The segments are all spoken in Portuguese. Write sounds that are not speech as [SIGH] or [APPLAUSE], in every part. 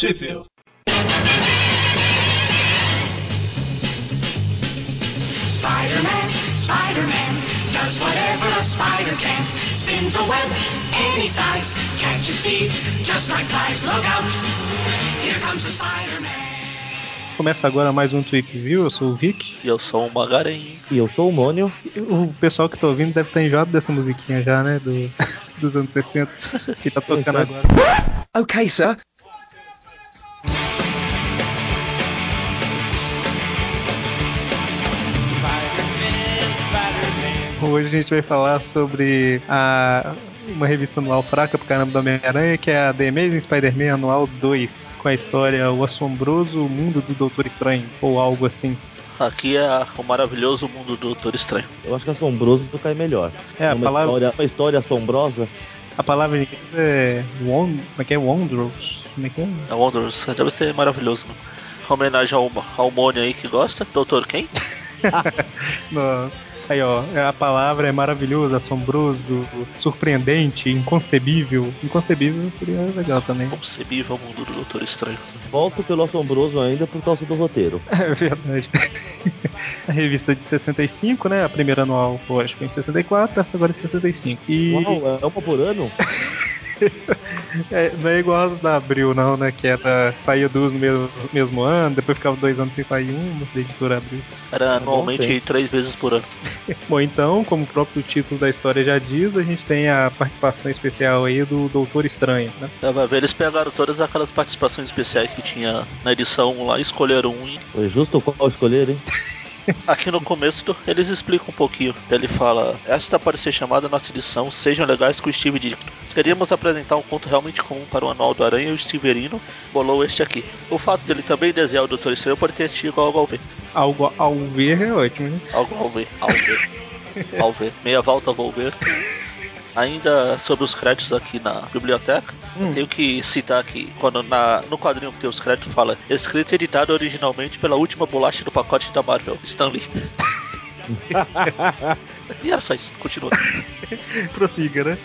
Sheffield. Spider-Man, Spider-Man, does whatever a spider can. Spins a web any size, catches thieves just like flies. Look out, here comes the Spider-Man. Começa agora mais um Tweep View, eu sou o Vic. E eu sou o Magarin. E eu sou o Mônio. O pessoal que tá ouvindo deve estar enjoado dessa musiquinha já, né? Do, [LAUGHS] dos anos 60, que tá tocando agora. Okay, sir. Hoje a gente vai falar sobre a, uma revista anual fraca pro caramba do Homem-Aranha, que é a The Amazing Spider-Man Anual 2, com a história O Assombroso Mundo do Doutor Estranho, ou algo assim. Aqui é o maravilhoso mundo do Doutor Estranho. Eu acho que assombroso cai melhor. É, a uma, palavra, história, uma história assombrosa. a palavra em inglês é Wond, como é que é? Wondrous? Como é que é? É Wonders, deve ser maravilhoso. Né? Homenagem ao, ao Mônio aí que gosta. Doutor quem? [LAUGHS] [LAUGHS] No- Aí, ó, a palavra é maravilhoso, assombroso, surpreendente, inconcebível. Inconcebível seria legal também. Concebível o mundo do Doutor Estranho. Volto pelo assombroso ainda por causa do roteiro. [LAUGHS] É verdade. a revista de 65, né? A primeira anual, lógico, em 64, essa agora é em 65. E Uau, é uma por ano? [LAUGHS] [LAUGHS] é, não é igual as da Abril, não, né? Que era, saía duas no mesmo, mesmo ano, depois ficava dois anos sem sair uma, da editora Abril. Era anualmente sim. três vezes por ano. [LAUGHS] Bom, então, como o próprio título da história já diz, a gente tem a participação especial aí do Doutor Estranho, né? É, vai ver, eles pegaram todas aquelas participações especiais que tinha na edição 1 lá e escolheram um. E Foi justo qual escolher, hein? [LAUGHS] aqui no começo eles explicam um pouquinho. Ele fala: Esta pode ser chamada nossa edição Sejam Legais com o Steve Ditko. Queríamos apresentar um conto realmente comum para o Anual do Aranha e o Steverino bolou este aqui. O fato dele também desenhar o Doutor Estranho pode ter tido algo ao ver. Algo ao ver é ótimo, né? Algo ao ver, ao ver, ao ver. Meia volta, vou ver. Ainda sobre os créditos aqui na biblioteca, Hum. eu tenho que citar aqui, quando na, no quadrinho que tem os créditos fala escrito e editado originalmente pela última bolacha do pacote da Marvel, Stanley. [LAUGHS] e era só isso, continua. [LAUGHS] Prossiga, né?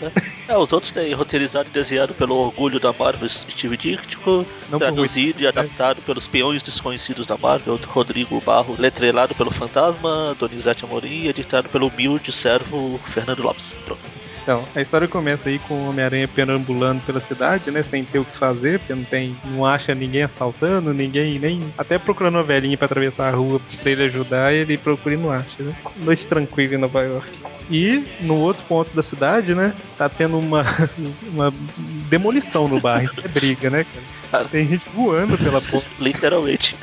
É, os outros têm roteirizado e desenhado pelo orgulho da Marvel, Steve Ditko, traduzido e adaptado pelos peões desconhecidos da Marvel, Rodrigo Barro, letrelado pelo Fantasma, Donizete Amorim editado pelo humilde servo Fernando Lopes. Pronto. Então, a história começa aí com o Homem-Aranha perambulando pela cidade, né? Sem ter o que fazer, porque não tem. não acha ninguém assaltando, ninguém nem. Até procurando uma velhinha pra atravessar a rua pra ele ajudar, ele procura e não acha, né? Noite tranquila em Nova York. E no outro ponto da cidade, né? Tá tendo uma, [LAUGHS] uma demolição no bairro. É briga, né, cara? Tem gente voando pela porta. [LAUGHS] Literalmente.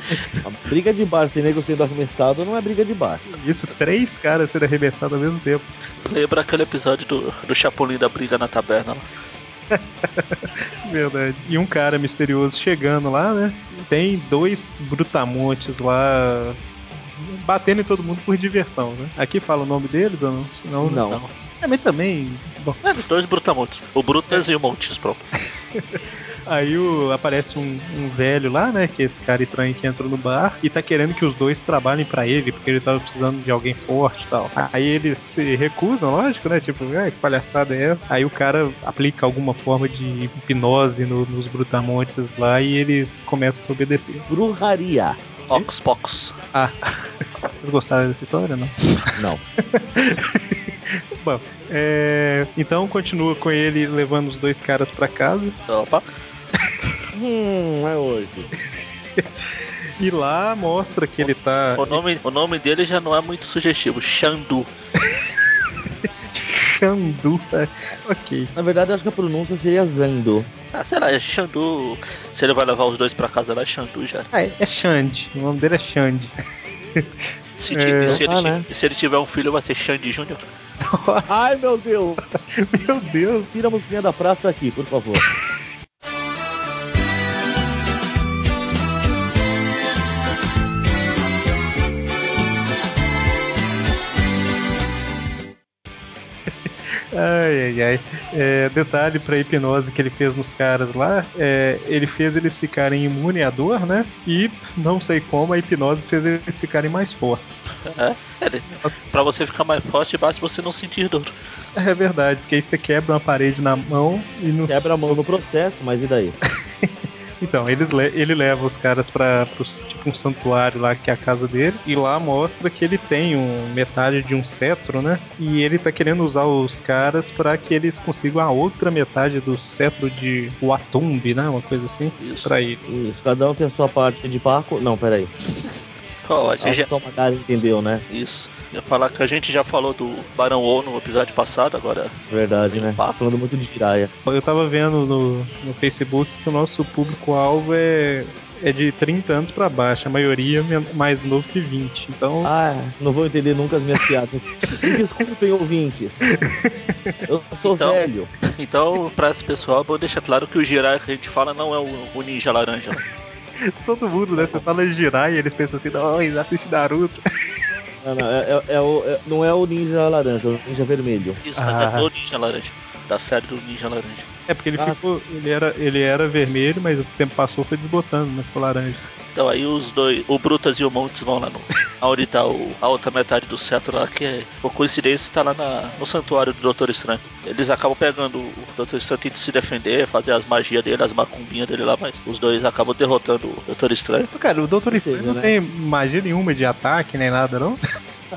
A briga de bar sem nego sendo arremessado não é briga de bar. Isso, três caras sendo arremessados ao mesmo tempo. Lembra aquele episódio do, do Chapolin da briga na taberna? lá? [LAUGHS] Verdade. E um cara misterioso chegando lá, né? Tem dois brutamontes lá batendo em todo mundo por diversão, né? Aqui fala o nome deles ou não? Senão, Não. Não. É, mas também. Bom, É, dois brutamontes. O Brutas e o Montes, pronto. [LAUGHS] aí o, aparece um, um velho lá, né? Que é esse cara estranho que entrou no bar e tá querendo que os dois trabalhem pra ele, porque ele tava precisando de alguém forte e tal. Aí eles se recusam, lógico, né? Tipo, ah, que palhaçada é essa? Aí o cara aplica alguma forma de hipnose no- nos brutamontes lá e eles começam a obedecer. Bruharia. Ox Pox. Ah, [LAUGHS] vocês gostaram dessa história, não? Não. [LAUGHS] Bom, é, então continua com ele levando os dois caras pra casa Opa. Hum, é hoje. e lá mostra que ele tá O nome, o nome dele já não é muito sugestivo. Xandu. [LAUGHS] Xandu. é, Ok. Na verdade, eu acho que a pronúncia seria Zando. Ah, sei lá, é Xandu. Se ele vai levar os dois pra casa lá, é Xandu já. Ah, é, é Xande. O nome dele é Xande. Se, É. e se, ele, Ah, né? se ele tiver um filho, vai ser Xande Júnior. Ai, meu Deus. [LAUGHS] Meu Deus. Tira a musiquinha da praça aqui, por favor. Ai. É, detalhe pra hipnose que ele fez nos caras lá, é, ele fez eles ficarem imune à dor, né? E não sei como a hipnose fez eles ficarem mais fortes. É, ele, pra você ficar mais forte, basta você não sentir dor. É verdade, porque aí você quebra uma parede na mão e não Quebra a mão no processo, mas e daí? [LAUGHS] Então, eles le- ele leva os caras pra pros, tipo um santuário lá que é a casa dele e lá mostra que ele tem um metade de um cetro, né? E ele tá querendo usar os caras pra que eles consigam a outra metade do cetro de Watumbi, né? Uma coisa assim, Isso. pra ele. Isso, cada um tem a sua parte de Paco. Não, peraí. Ó, a gente já- Só uma entendeu, né? Isso. Ia falar que a gente já falou do Barão O no episódio passado, agora. Verdade, né? Falando muito de Jiraya. Eu tava vendo no, no Facebook que o nosso público-alvo é, é de 30 anos pra baixo, a maioria mais novo que 20. Então, Ah, não vou entender nunca as minhas piadas. Me desculpem, ouvintes. Eu sou Então- velho. Então, pra esse pessoal, vou deixar claro que o Jirai que a gente fala não é o, o Ninja Laranja. [LAUGHS] todo mundo, né? Você fala girar e eles pensam assim, não, eles assistem Naruto. [LAUGHS] Não, não, é, é- é o, é- não é o ninja laranja, é o ninja vermelho. Isso, mas Ah. é do Ninja Laranja. Da série do Ninja Laranja. É porque ele Ah, ficou. Ele era, ele era vermelho, mas o tempo passou foi desbotando, né? Ficou laranja. Então aí os dois, o Brutas e o Montes vão lá no. Onde tá o, a outra metade do cetro lá, que é. Por coincidência tá lá na- no santuário do Doutor Estranho. Eles acabam pegando o Doutor Estranho tenta se defender, fazer as magias dele, as macumbinhas dele lá, mas os dois acabam derrotando o Doutor Estranho. Cara, o Doutor Ou Estranho não né? tem magia nenhuma de ataque nem nada, não?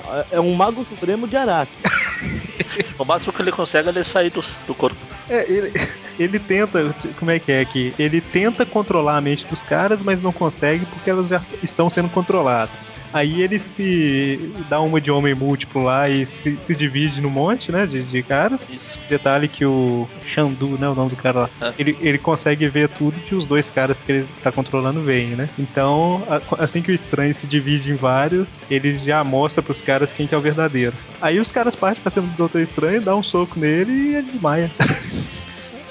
É- É um mago supremo de Araki. [LAUGHS] O máximo que ele consegue é ele sair do, do corpo. É, ele, ele tenta. Como é que é aqui? Ele tenta controlar a mente dos caras, mas não consegue porque elas já estão sendo controladas. Aí ele se dá uma de homem múltiplo lá e se, se divide no monte, né? De, de caras. Isso. Detalhe que o Xandu, né? O nome do cara lá. É. Ele, ele consegue ver tudo que os dois caras que ele tá controlando veem, né? Então, a- assim que o estranho se divide em vários, ele já mostra pros caras quem que é o verdadeiro. Aí os caras partem pra cima do Doutor Estranho, dá um soco nele e ele desmaia. [LAUGHS]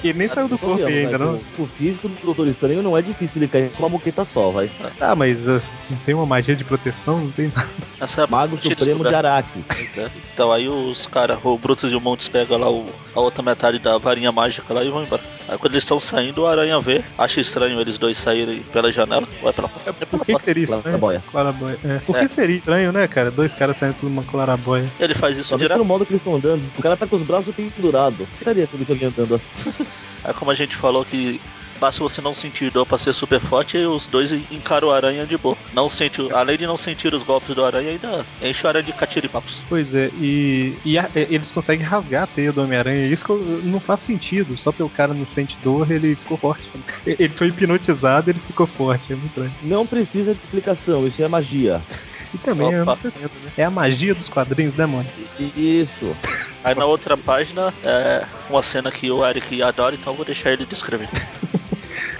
ele [LAUGHS] nem saiu do corpo Convenhamos, ainda, né, não? que O físico do Doutor Estranho não é difícil ele cair com uma moqueta só, vai. Ah, mas uh, não tem uma magia de proteção, não tem nada. Essa é a Mago Supremo de descoberta. Araki. Pois é. Então aí os caras, o Brutus e o Montes pegam lá o, a outra metade da varinha mágica lá e vão embora. Aí quando eles estão saindo, o Aranha vê, acha estranho eles dois saírem pela janela, vai pela porta. É Por que, que seria Claro, estranho? boia. Claraboia. É. Por que É. seria estranho, né, cara? Dois caras saindo por uma claraboia. Ele faz isso Talvez direto. pelo modo que eles estão andando. O cara tá com os braços pendurados. O que estaria se ele alguém andando assim? [LAUGHS] Aí como a gente falou que basta você não sentir dor pra ser super forte, e os dois encaram o aranha de boa. Não sente, além de não sentir os golpes do aranha, ainda enche o aranha de catiripapos. Pois é, e, e a- eles conseguem rasgar a teia do Homem-Aranha. Isso não faz sentido. Só porque o cara não sente dor, ele ficou forte. Ele foi hipnotizado, ele ficou forte. É muito estranho. Não precisa de explicação, isso é magia. [LAUGHS] E também é, Opa. anos 70, né? é a magia dos quadrinhos, né, mano? Isso. Aí na outra página é uma cena que o Eric adora, então eu vou deixar ele descrever. [LAUGHS]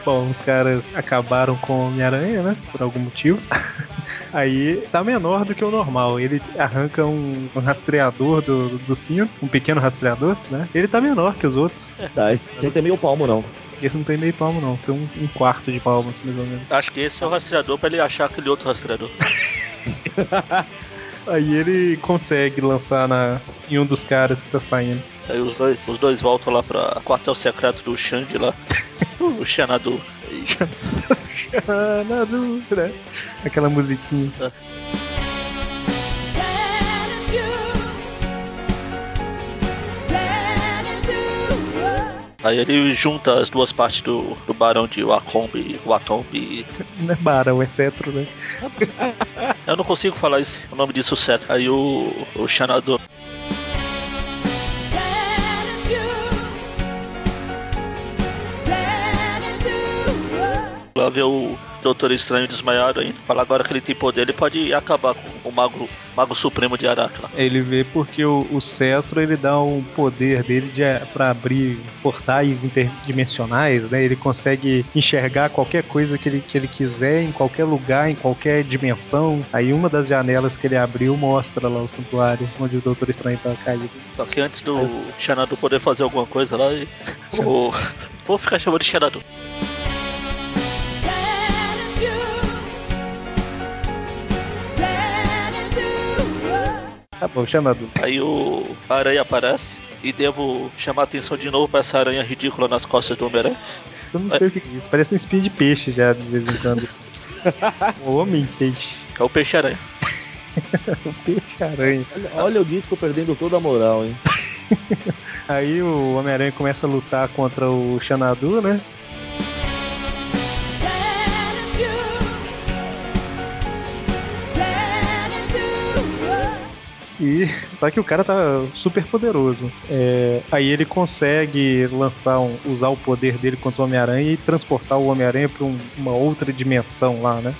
Bom, os caras acabaram com Homem-Aranha, né? Por algum motivo. [LAUGHS] Aí tá menor do que o normal. Ele arranca um, um rastreador do, do cinto, um pequeno rastreador, né? Ele tá menor que os outros. Tá, esse sem ter meio palmo, não. Esse não tem meio palmo, não. Tem um, um quarto de palmo, assim, mais ou menos. Acho que esse é o rastreador pra ele achar aquele outro rastreador. [LAUGHS] Aí ele consegue lançar na, em um dos caras que tá saindo. Aí os dois, os dois voltam lá pra quartel secreto do Xande lá. [LAUGHS] O Xanadu. E na dúvida. Aquela musiquinha. Aí ele junta as duas partes do, do barão de Wacombe, Watombe. Não é barão, é cetro, né? Eu não consigo falar isso, o nome disso certo. Aí o, o Xanadu. Lá vê o Doutor Estranho desmaiado ainda. Fala agora que ele tem poder, ele pode acabar com o Mago, Mago Supremo de Araki lá. Ele vê porque o, o cetro ele dá um poder dele de, para abrir portais interdimensionais, né? Ele consegue enxergar qualquer coisa que ele, que ele quiser em qualquer lugar, em qualquer dimensão. Aí uma das janelas que ele abriu mostra lá o santuário onde o Doutor Estranho tá caído. Só que antes do Xanadu poder fazer alguma coisa lá, [LAUGHS] o, vou ficar chamando de Xanadu. Tá bom, chamado. Aí o Aranha aparece e devo chamar a atenção de novo pra essa aranha ridícula nas costas do Homem-Aranha. Eu não sei o que é isso. Parece um espinho de peixe já, de vez em quando. [LAUGHS] um homem peixe. Que é o Peixe-Aranha. [LAUGHS] Um peixe-aranha. Olha, olha o disco perdendo toda a moral, hein? [LAUGHS] Aí o Homem-Aranha começa a lutar contra o Xanadu, né? E só que o cara tá super poderoso. É, aí ele consegue lançar um, usar o poder dele contra o Homem-Aranha e transportar o Homem-Aranha pra um- uma outra dimensão lá, né?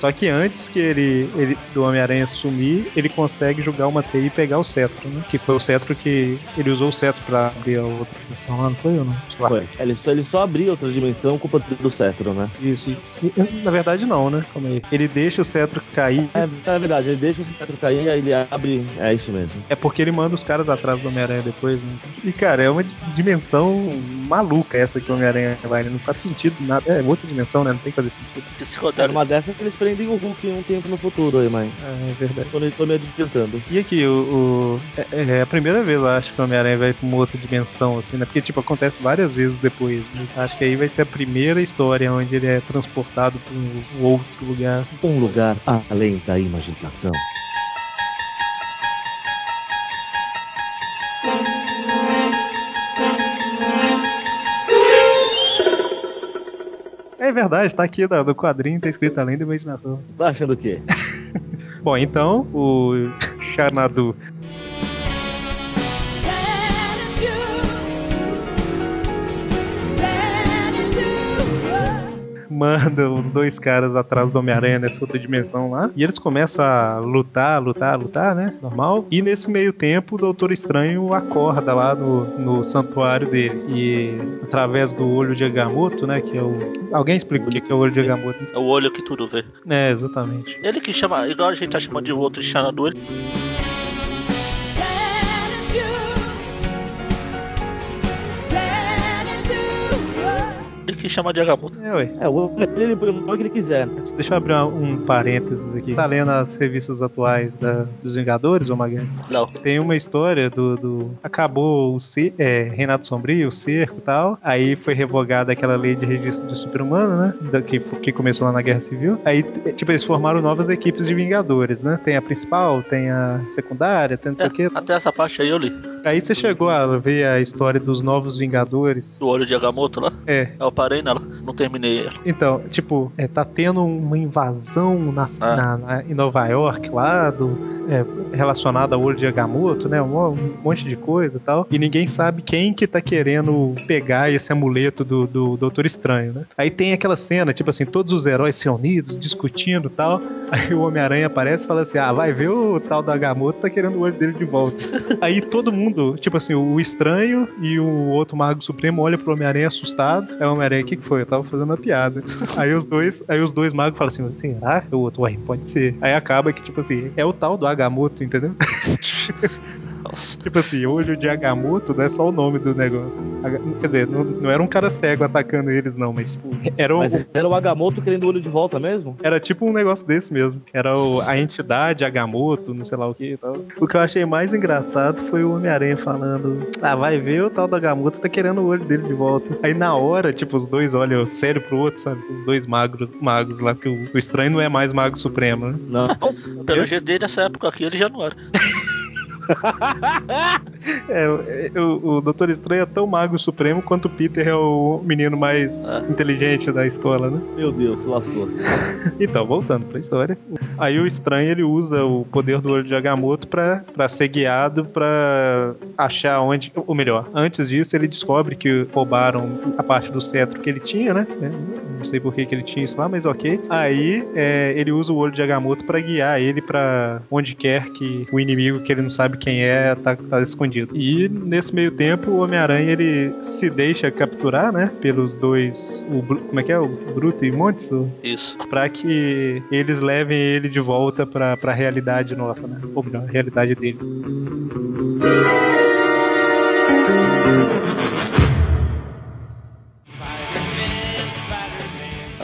Só que antes que ele, ele do Homem-Aranha sumir, ele consegue jogar uma teia e pegar o cetro, né? Que foi o cetro que. Ele usou o cetro pra abrir a outra dimensão lá, não foi ou não? Foi. Ele só, ele só abria outra dimensão com o poder do cetro, né? Isso, isso. E, Na verdade, não, né? Calma aí. Ele deixa o cetro cair. É, é verdade, ele deixa o cetro cair, aí ele abre. É isso mesmo. É porque ele manda os caras atrás do Homem-Aranha depois, né? E, cara, é uma dimensão maluca essa que o Homem-Aranha vai. né? Não faz sentido nada. É outra dimensão, né? Não tem que fazer sentido. Psicodélico. uma dessas eles prendem o Hulk em um tempo no futuro aí, mãe. É, é verdade. Tô, tô me adiantando. E aqui, o, o- é, é a primeira vez, eu acho, que o Homem-Aranha vai pra uma outra dimensão, assim, né? Porque, tipo, acontece várias vezes depois. Né? Acho que aí vai ser a primeira história onde ele é transportado pra um outro lugar. Um lugar além da imaginação. Verdade, tá aqui no no quadrinho, tá escrito além da imaginação. Tá achando o quê? [LAUGHS] Bom, então, o Xanadu manda os dois caras atrás do Homem-Aranha nessa outra dimensão lá. E eles começam a lutar, lutar, lutar, né? Normal. E nesse meio tempo, o Doutor Estranho acorda lá no, no santuário dele. E através do olho de Agamotto, né? Que é o. Alguém explica o que é o olho de Agamotto? É o olho que tudo vê. É, exatamente. Ele que chama, igual a gente tá chamando de outro Xanadu, ele que chama de Agamotto. É, ué. É, o ele põe o nome que ele quiser, né? Deixa eu abrir um, um parênteses aqui. Tá lendo as revistas atuais da- dos Vingadores, ô Magalhães? Não. Tem uma história do. do- acabou o ce- é, Renato Sombrio, o cerco e tal. Aí foi revogada aquela lei de registro de super-humano, né? Da- que, que começou lá na Guerra Civil. Aí, tipo, eles formaram novas equipes de Vingadores, né? Tem a principal, tem a secundária, tem não sei É, o quê. até essa parte aí eu li. Aí você chegou a ver a história dos novos Vingadores. Do olho de Agamotto lá. É, Eu parei nela, não terminei ela. Então, tipo, é, tá tendo uma invasão na, Ah. na- na- em Nova York lá, do, é, relacionada ao olho de Agamotto, né? Um, um monte de coisa e tal. E ninguém sabe quem que tá querendo pegar esse amuleto do, do Doutor Estranho, né? Aí tem aquela cena, tipo assim, todos os heróis se unidos, discutindo e tal. [LAUGHS] Aí o Homem-Aranha aparece e fala assim: Ah, vai ver o tal do Agamotto tá querendo o olho dele de volta. [LAUGHS] Aí todo mundo, tipo assim, o Estranho e o outro Mago Supremo olha pro Homem-Aranha assustado. Aí o Homem-Aranha, o que, que foi? Eu tava fazendo uma piada. [LAUGHS] aí os dois, aí os dois magos falam assim, será? O outro, ué, pode ser. Aí acaba que, tipo assim, é o tal do Agamotto, entendeu? [LAUGHS] Nossa. tipo assim, olho de Agamotto não é só o nome do negócio. Quer dizer, não, não era um cara cego atacando eles, não, mas tipo, era um. Mas era o Agamotto querendo o olho de volta mesmo? Era tipo um negócio desse mesmo. Era o- a entidade Agamotto, não sei lá o que e tal. O que eu achei mais engraçado foi o Homem-Aranha falando: Ah, vai ver o tal do Agamotto tá querendo o olho dele de volta. Aí na hora, tipo, os dois olham sério pro outro, sabe? Os dois magos, magos lá, que o, o estranho não é mais mago supremo, né? Não. Pelo jeito dele, nessa época aqui, ele já não era. [LAUGHS] [LAUGHS] É, o, o Doutor Estranho é tão mago supremo quanto o Peter é o menino mais É. inteligente da escola, né? Meu Deus, lascou. [LAUGHS] Então, voltando pra história. Aí o estranho ele usa o poder do olho de Agamotto pra, pra ser guiado pra achar onde. Ou melhor, antes disso ele descobre que roubaram a parte do cetro que ele tinha, né? Não sei por que, que ele tinha isso lá, mas ok. Aí é, ele usa o olho de Agamotto pra guiar ele pra onde quer que o inimigo que ele não sabe quem é tá, tá escondido. E nesse meio tempo o Homem-Aranha ele se deixa capturar, né? Pelos dois. O, como é que é? O Bruto e Montes? Isso. Pra que eles levem ele de volta pra, pra realidade nossa, né? Ou melhor, a realidade dele.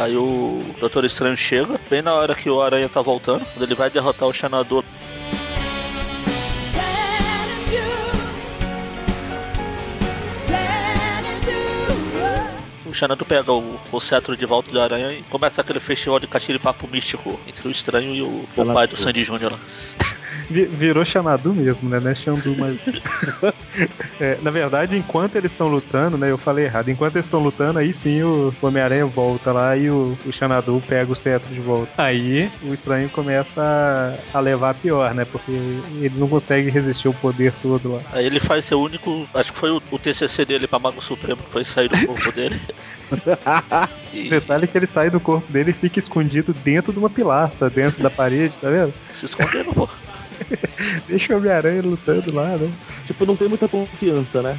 Aí o Doutor Estranho chega, bem na hora que o Aranha tá voltando, quando ele vai derrotar o Xanadu. O Xanadu pega o, o cetro de volta do Aranha e começa aquele festival de catiripapo místico entre o Estranho e o, o pai do Sandy Júnior Virou Xanadu mesmo, né? Não é Xandu, mas. [LAUGHS] É, na verdade, enquanto eles estão lutando, né? Eu falei errado. Enquanto eles estão lutando, aí sim o Homem-Aranha volta lá e o, o Xanadu pega o cetro de volta. Aí o estranho começa a, a levar a pior, né? Porque ele não consegue resistir ao poder todo lá. Aí ele faz seu único. Acho que foi o, o TCC dele pra Mago Supremo, que foi sair do corpo dele. [LAUGHS] O E detalhe é que ele sai do corpo dele e fica escondido dentro de uma pilastra, dentro da parede, tá vendo? se esconderam, pô. [LAUGHS] Deixa o Homem-Aranha lutando lá, né? Tipo, não tem muita confiança, né?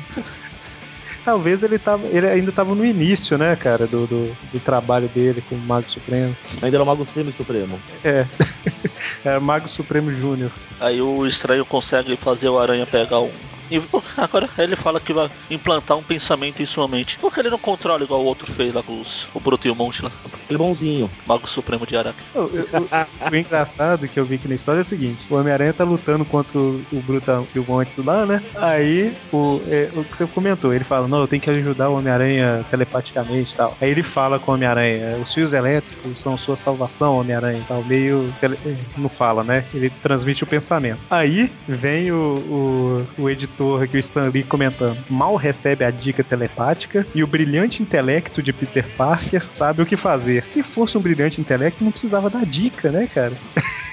Talvez ele, tava, ele ainda tava no início, né, cara, do, do, do trabalho dele como Mago Supremo. Ainda era o Mago Semi-Supremo. É. [LAUGHS] é Mago Supremo Júnior. Aí o estranho consegue fazer o aranha pegar um. E agora ele fala que vai implantar um pensamento em sua mente. Por que ele não controla igual o outro fez lá com os, o Bruto e o Monte lá? Ele é bonzinho. Mago Supremo de Araque. O, o- o- engraçado que eu vi aqui na história é o seguinte: o Homem-Aranha tá lutando contra o, o Brutão e o Monte lá, né? Aí, o, é, o que você comentou, ele fala: Não, eu tenho que ajudar o Homem-Aranha telepaticamente e tal. Aí ele fala com o Homem-Aranha: Os fios elétricos são sua salvação, Homem-Aranha e tal. Meio. tele- é, Não fala, né? Ele transmite o pensamento. Aí vem o, o, o editor aqui, o Stan Lee, comentando: Mal recebe a dica telepática e o brilhante intelecto de Peter Parker sabe o que fazer. Se fosse um brilhante intelecto, não precisava dar dica, né, cara? [LAUGHS]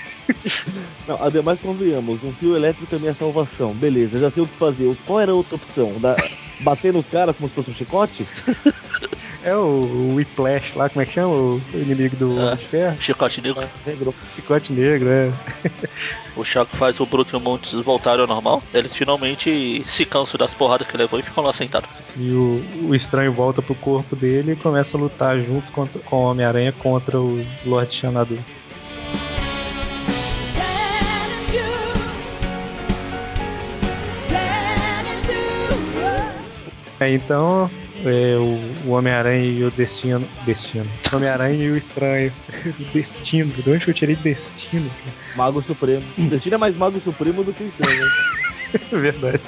Não, ademais, convenhamos, um fio elétrico é minha salvação. Beleza, já sei o que fazer. Qual era a outra opção? Da... Bater nos caras como se fosse um chicote? [LAUGHS] É o, Whiplash lá, como é que chama? O inimigo do de Ferro? Chicote Negro. Negro. Chicote Negro, é. [LAUGHS] O Choque faz o Bruto e o Montes voltarem ao normal. Eles finalmente se cansam das porradas que levou e ficam lá sentados. E o, o estranho volta pro corpo dele e começa a lutar junto contra- com o Homem-Aranha contra o Lord Xanadu. É, então, é, o, o Homem-Aranha e o Destino. Destino. Homem-Aranha e o Estranho. [LAUGHS] destino, de onde eu tirei destino? Mago Supremo. [LAUGHS] Destino é mais Mago Supremo do que o estranho. né? [LAUGHS] Verdade.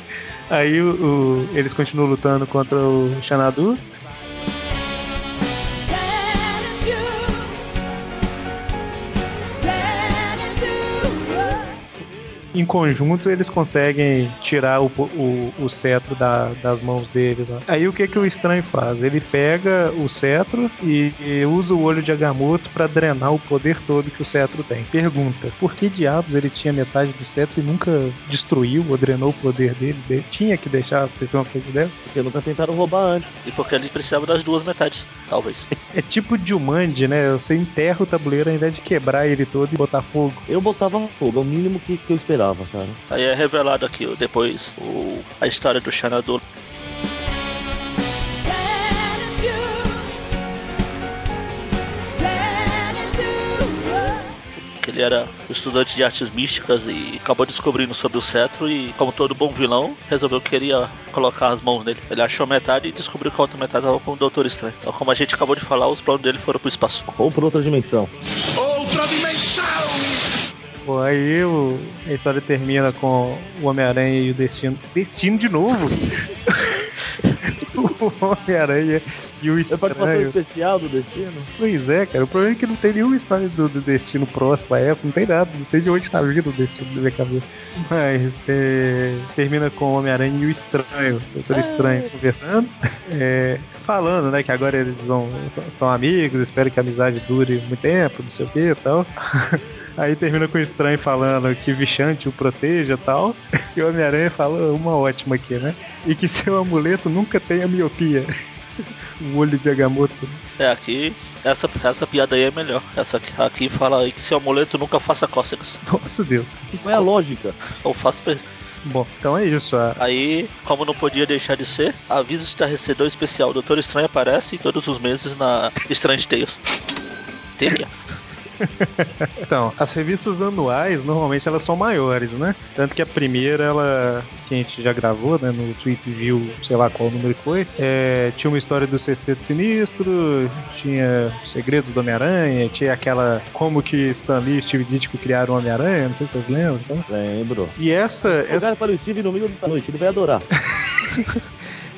Aí o, o- eles continuam lutando contra o Xanadu. Em conjunto eles conseguem tirar o, o, o cetro da- das mãos dele. lá. Aí o que que o estranho faz? Ele pega o cetro e, e usa o olho de Agamotto para drenar o poder todo que o cetro tem. Pergunta: por que diabos ele tinha metade do cetro e nunca destruiu ou drenou o poder dele? Ele tinha que deixar acontecer uma coisa dessa? Porque nunca tentaram roubar antes. E porque eles precisavam das duas metades, talvez. [LAUGHS] É tipo Jumanji, né? Você enterra o tabuleiro ao invés de quebrar ele todo e botar fogo. Eu botava fogo, é o mínimo que, que eu esperava, cara. Aí é revelado aqui depois o, a história do Xanadu. Que ele era estudante de artes místicas e acabou descobrindo sobre o cetro e, como todo bom vilão, resolveu que queria colocar as mãos nele. Ele achou metade e descobriu que a outra metade estava com o Doutor Estranho. Então, como a gente acabou de falar, os planos dele foram pro espaço. Ou pra outra dimensão. Outra dimensão! Bom, aí o- a história termina com o Homem-Aranha e o Destino. Destino de novo? [LAUGHS] o Homem-Aranha e o É participação Estranho. especial do Destino? Pois é, cara. O problema é que não tem nenhuma história do, do Destino próximo a essa, não tem nada. Não sei de onde tá vindo o Destino na minha cabeça. Mas é, termina com o Homem-Aranha e o Estranho, o Doutor Estranho, conversando. É, falando, né, que agora eles vão, são amigos, espero que a amizade dure muito tempo, não sei o que e tal. [LAUGHS] Aí termina com o Estranho falando que Vichante o proteja e tal. [LAUGHS] E o Homem-Aranha fala uma ótima aqui, né? E que seu amuleto nunca tenha miopia. [LAUGHS] o olho de Agamotto. É, aqui, essa, essa piada aí é melhor. Essa aqui, aqui fala aí que seu amuleto nunca faça cócegas. [LAUGHS] Nossa Deus. Qual é a lógica? Ou faça. pe- Bom, então é isso. A, Aí, como não podia deixar de ser, aviso estarrecedor especial. Doutor Estranho aparece todos os meses na Strange Tales. Tem. Então, as revistas anuais, normalmente elas são maiores, né? Tanto que a primeira, ela, que a gente já gravou, né, no Tweet View, sei lá qual número foi, é, tinha uma história do Sexteto Sinistro, tinha Segredos do Homem-Aranha, tinha aquela como que Stan Lee e Steve Ditko criaram o Homem-Aranha, não sei se vocês lembram, então. Lembro. E essa, essa Jogar para o Steve no meio da noite, ele vai adorar. [LAUGHS]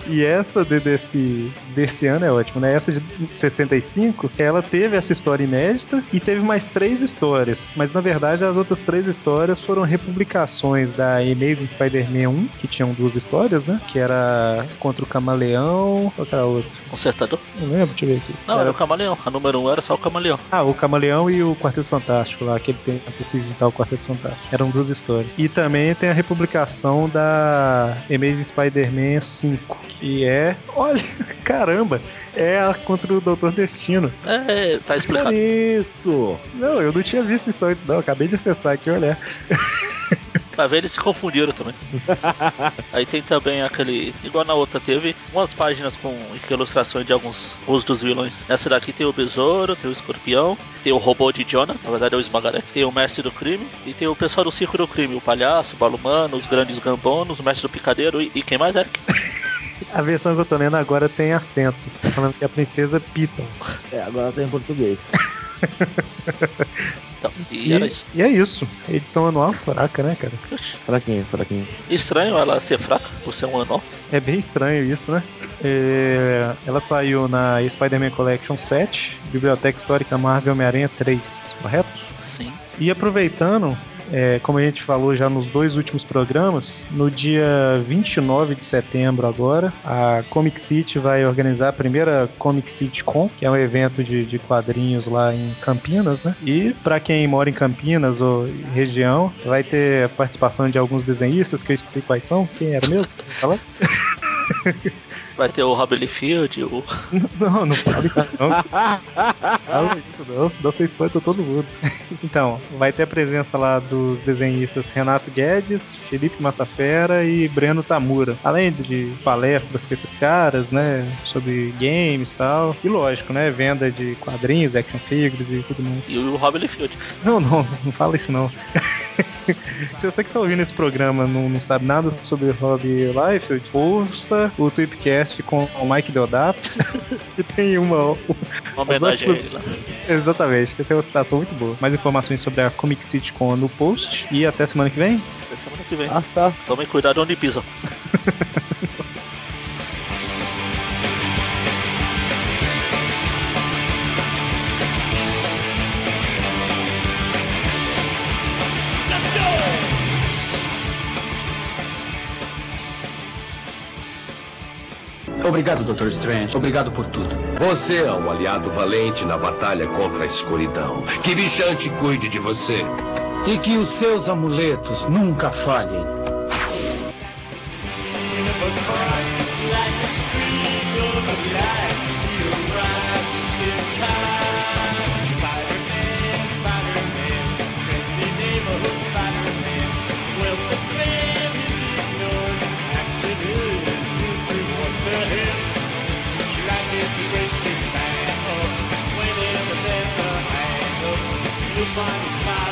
E essa de, desse, desse ano é ótimo, né? Essa de 65, ela teve essa história inédita e teve mais três histórias. Mas na verdade as outras três histórias foram republicações da Amazing Spider-Man 1, que tinham duas histórias, né? Que era contra o Camaleão. Qual era a outra? Consertador? Não lembro, deixa eu ver aqui. Não, era o Camaleão. A número 1 um era só o Camaleão. Ah, o Camaleão e o Quarteto Fantástico lá, aquele tempo se visitar o Quarteto Fantástico. Eram duas histórias. E também tem a republicação da Amazing Spider-Man 5, que é. Olha, [LAUGHS] caramba! É a contra o Doutor Destino. É, tá Por explicado. isso! Não, eu não tinha visto isso antes, não. Acabei de acessar aqui, olha. [LAUGHS] Pra ver, eles se confundiram também. [LAUGHS] Aí tem também aquele. Igual na outra, teve umas páginas com ilustrações de alguns rostos dos vilões. Nessa daqui tem o Besouro, tem o Escorpião, tem o robô de Jonah, na verdade é o Esmagaré, tem o Mestre do Crime e tem o pessoal do Circo do Crime, o Palhaço, o Balumano, os Grandes Gambonos, o Mestre do Picadeiro e, e quem mais, Eric? A versão que eu tô lendo agora tem acento. Tá falando que é a princesa Piton. É, agora tá em português. [LAUGHS] Então, e, E, era isso. e é isso. Edição anual fraca, né, cara? Oxi. Fraquinho, fraquinho. Estranho ela ser fraca por ser um anual. É bem estranho isso, né? É, ela saiu na Spider-Man Collection 7, Biblioteca Histórica Marvel Homem-Aranha 3, correto? Sim. E aproveitando, é, como a gente falou já nos dois últimos programas, no dia 29 de setembro agora, a Comic City vai organizar a primeira Comic City Con, que é um evento de, de quadrinhos lá em Campinas, né? E para quem mora em Campinas ou região, vai ter a participação de alguns desenhistas, que eu esqueci quais são. Quem era mesmo? Fala? [LAUGHS] Vai ter o Robin Liefeld, o. [LAUGHS] Não, não fala isso não. Fala isso não, senão você espanta todo mundo. [LAUGHS] Então, vai ter a presença lá dos desenhistas Renato Guedes, Felipe Massafera e Breno Tamura. Além de palestras com esses caras, né, sobre games e tal. E lógico, né, venda de quadrinhos, action figures e tudo mais. E o Robin Liefeld. Não, não, não fala isso não. [LAUGHS] Se você que tá ouvindo esse programa não, não sabe nada sobre Rob Liefeld, ouça o Tweepcast com o Mike Deodato, [LAUGHS] que tem uma, Uma homenagem a ele lá. Exatamente, que tem uma citação muito boa. Mais informações sobre a Comic City Con no post. E até semana que vem. Até semana que vem. Ah, tá. Tomem cuidado onde pisam. [LAUGHS] Obrigado, Dr. Strange. Obrigado por tudo. Você é um aliado valente na batalha contra a escuridão. Que Bichante cuide de você. E que os seus amuletos nunca falhem. Find a spider